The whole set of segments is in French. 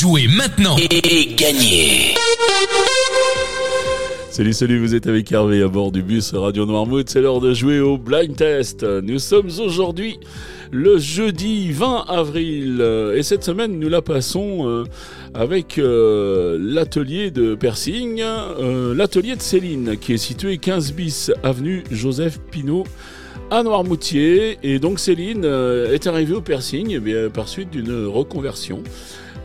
Jouez maintenant et gagnez Salut, salut, vous êtes avec Hervé à bord du bus Radio Noirmouth. C'est l'heure de jouer au blind test. Nous sommes aujourd'hui le jeudi 20 avril et cette semaine nous la passons euh, avec euh, l'atelier de Persing, euh, l'atelier de Céline qui est situé 15 bis avenue Joseph Pinault à Noirmoutier. Et donc Céline est arrivée au Persing eh par suite d'une reconversion.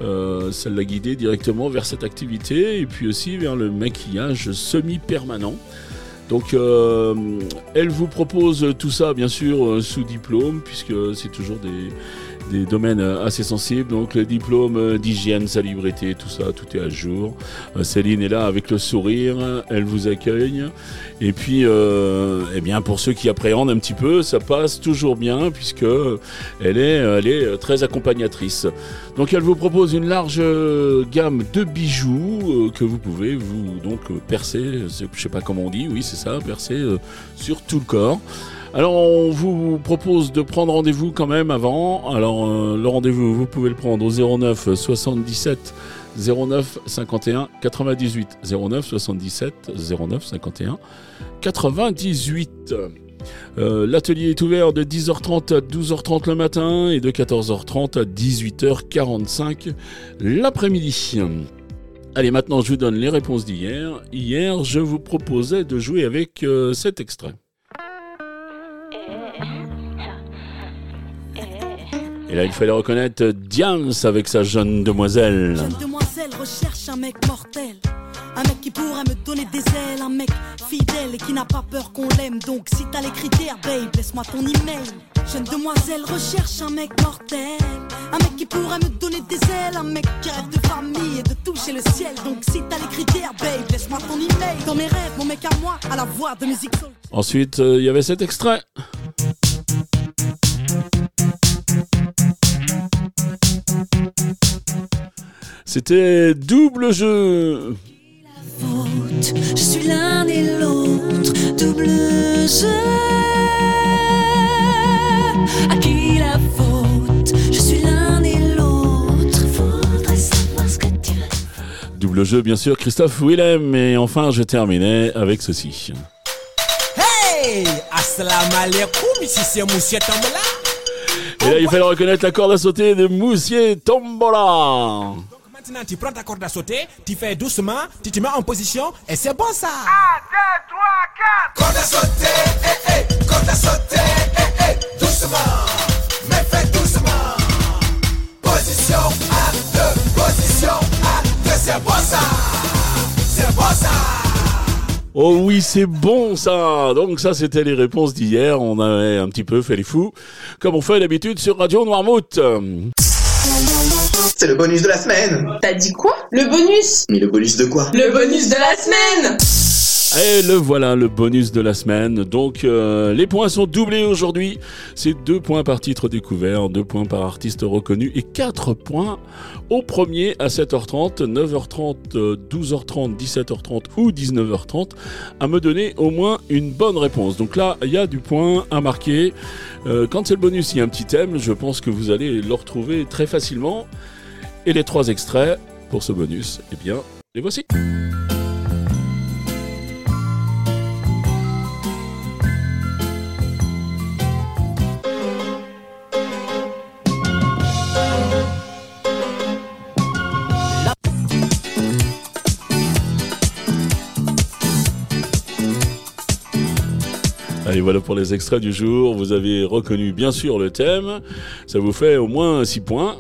Euh, ça l'a guidé directement vers cette activité et puis aussi vers le maquillage semi-permanent. Donc euh, elle vous propose tout ça bien sûr euh, sous diplôme puisque c'est toujours des, des domaines euh, assez sensibles. Donc le diplôme euh, d'hygiène, salubrité, tout ça, tout est à jour. Euh, Céline est là avec le sourire, elle vous accueille. Et puis, eh bien, pour ceux qui appréhendent un petit peu, ça passe toujours bien puisque elle est, elle est très accompagnatrice. Donc elle vous propose une large gamme de bijoux que vous pouvez vous donc percer, je sais pas comment on dit, oui c'est ça, percer sur tout le corps. Alors on vous propose de prendre rendez-vous quand même avant. Alors euh, le rendez-vous, vous pouvez le prendre au 09 77 09 51 98 09 77 09 51 98. L'atelier est ouvert de 10h30 à 12h30 le matin et de 14h30 à 18h45 l'après-midi. Allez, maintenant je vous donne les réponses d'hier. Hier, je vous proposais de jouer avec euh, cet extrait. Et là, il fallait reconnaître Diams avec sa jeune demoiselle. Jeune demoiselle recherche un mec mortel. Un mec qui pourrait me donner des ailes, un mec fidèle et qui n'a pas peur qu'on l'aime. Donc si t'as les critères, babe, laisse-moi ton email. Jeune demoiselle recherche un mec mortel. Un mec qui pourrait me donner des ailes, un mec qui rêve de famille et de toucher le ciel. Donc si t'as les critères, babe, laisse-moi ton email. Dans mes rêves, mon mec à moi, à la voix de musique. Ensuite, euh, il y avait cet extrait. C'était double jeu. Je suis l'un et l'autre, double jeu. À qui la faute Je suis l'un et l'autre. Faudrait savoir ce que tu veux. Double jeu, bien sûr, Christophe Willem. Et enfin, je terminais avec ceci. Hey Assalamu alaikum, ici c'est Moussier Tambola. Et là, il fallait reconnaître la corde à sauter de Moussier Tombola. Maintenant tu prends ta corde à sauter, tu fais doucement, tu te mets en position et c'est bon ça. 1, 2, 3, 4 Corde à sauter, eh eh, corde à sauter, eh eh, doucement, mais fais doucement. Position 1, 2, position 1, 2, c'est bon ça. C'est bon ça. Oh oui, c'est bon ça Donc ça, c'était les réponses d'hier. On avait un petit peu fait les fous, comme on fait d'habitude sur Radio Noirmouth. C'est le bonus de la semaine. T'as dit quoi? Le bonus? Mais le bonus de quoi? Le bonus de la semaine Et le voilà, le bonus de la semaine. Donc euh, les points sont doublés aujourd'hui. C'est deux points par titre découvert, deux points par artiste reconnu et quatre points au premier à 7h30, 9h30, euh, 12h30, 17h30 ou 19h30 à me donner au moins une bonne réponse. Donc là, il y a du point à marquer. Euh, quand c'est le bonus, il y a un petit thème. Je pense que vous allez le retrouver très facilement. Et les trois extraits pour ce bonus, eh bien, les voici. Allez, voilà pour les extraits du jour. Vous avez reconnu bien sûr le thème. Ça vous fait au moins 6 points.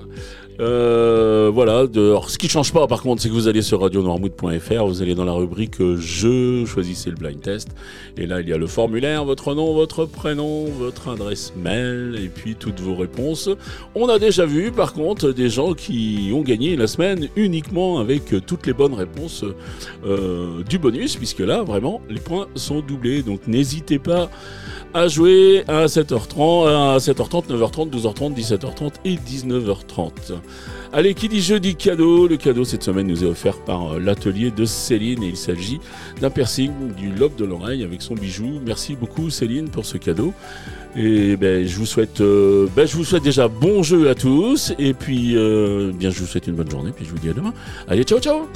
Euh, voilà. Ce qui change pas, par contre, c'est que vous allez sur radionoirmouth.fr, vous allez dans la rubrique euh, Jeux, choisissez le blind test, et là il y a le formulaire, votre nom, votre prénom, votre adresse mail, et puis toutes vos réponses. On a déjà vu, par contre, des gens qui ont gagné la semaine uniquement avec euh, toutes les bonnes réponses du bonus, puisque là, vraiment, les points sont doublés. Donc n'hésitez pas à jouer à 7h30, à 7h30, 9h30, 12h30, 17h30 et 19h30. Allez, qui dit jeudi cadeau? Le cadeau cette semaine nous est offert par euh, l'atelier de Céline et il s'agit d'un piercing du lobe de l'oreille avec son bijou. Merci beaucoup Céline pour ce cadeau. Et ben, je vous souhaite, euh, ben, je vous souhaite déjà bon jeu à tous. Et puis, euh, bien, je vous souhaite une bonne journée. Puis je vous dis à demain. Allez, ciao, ciao.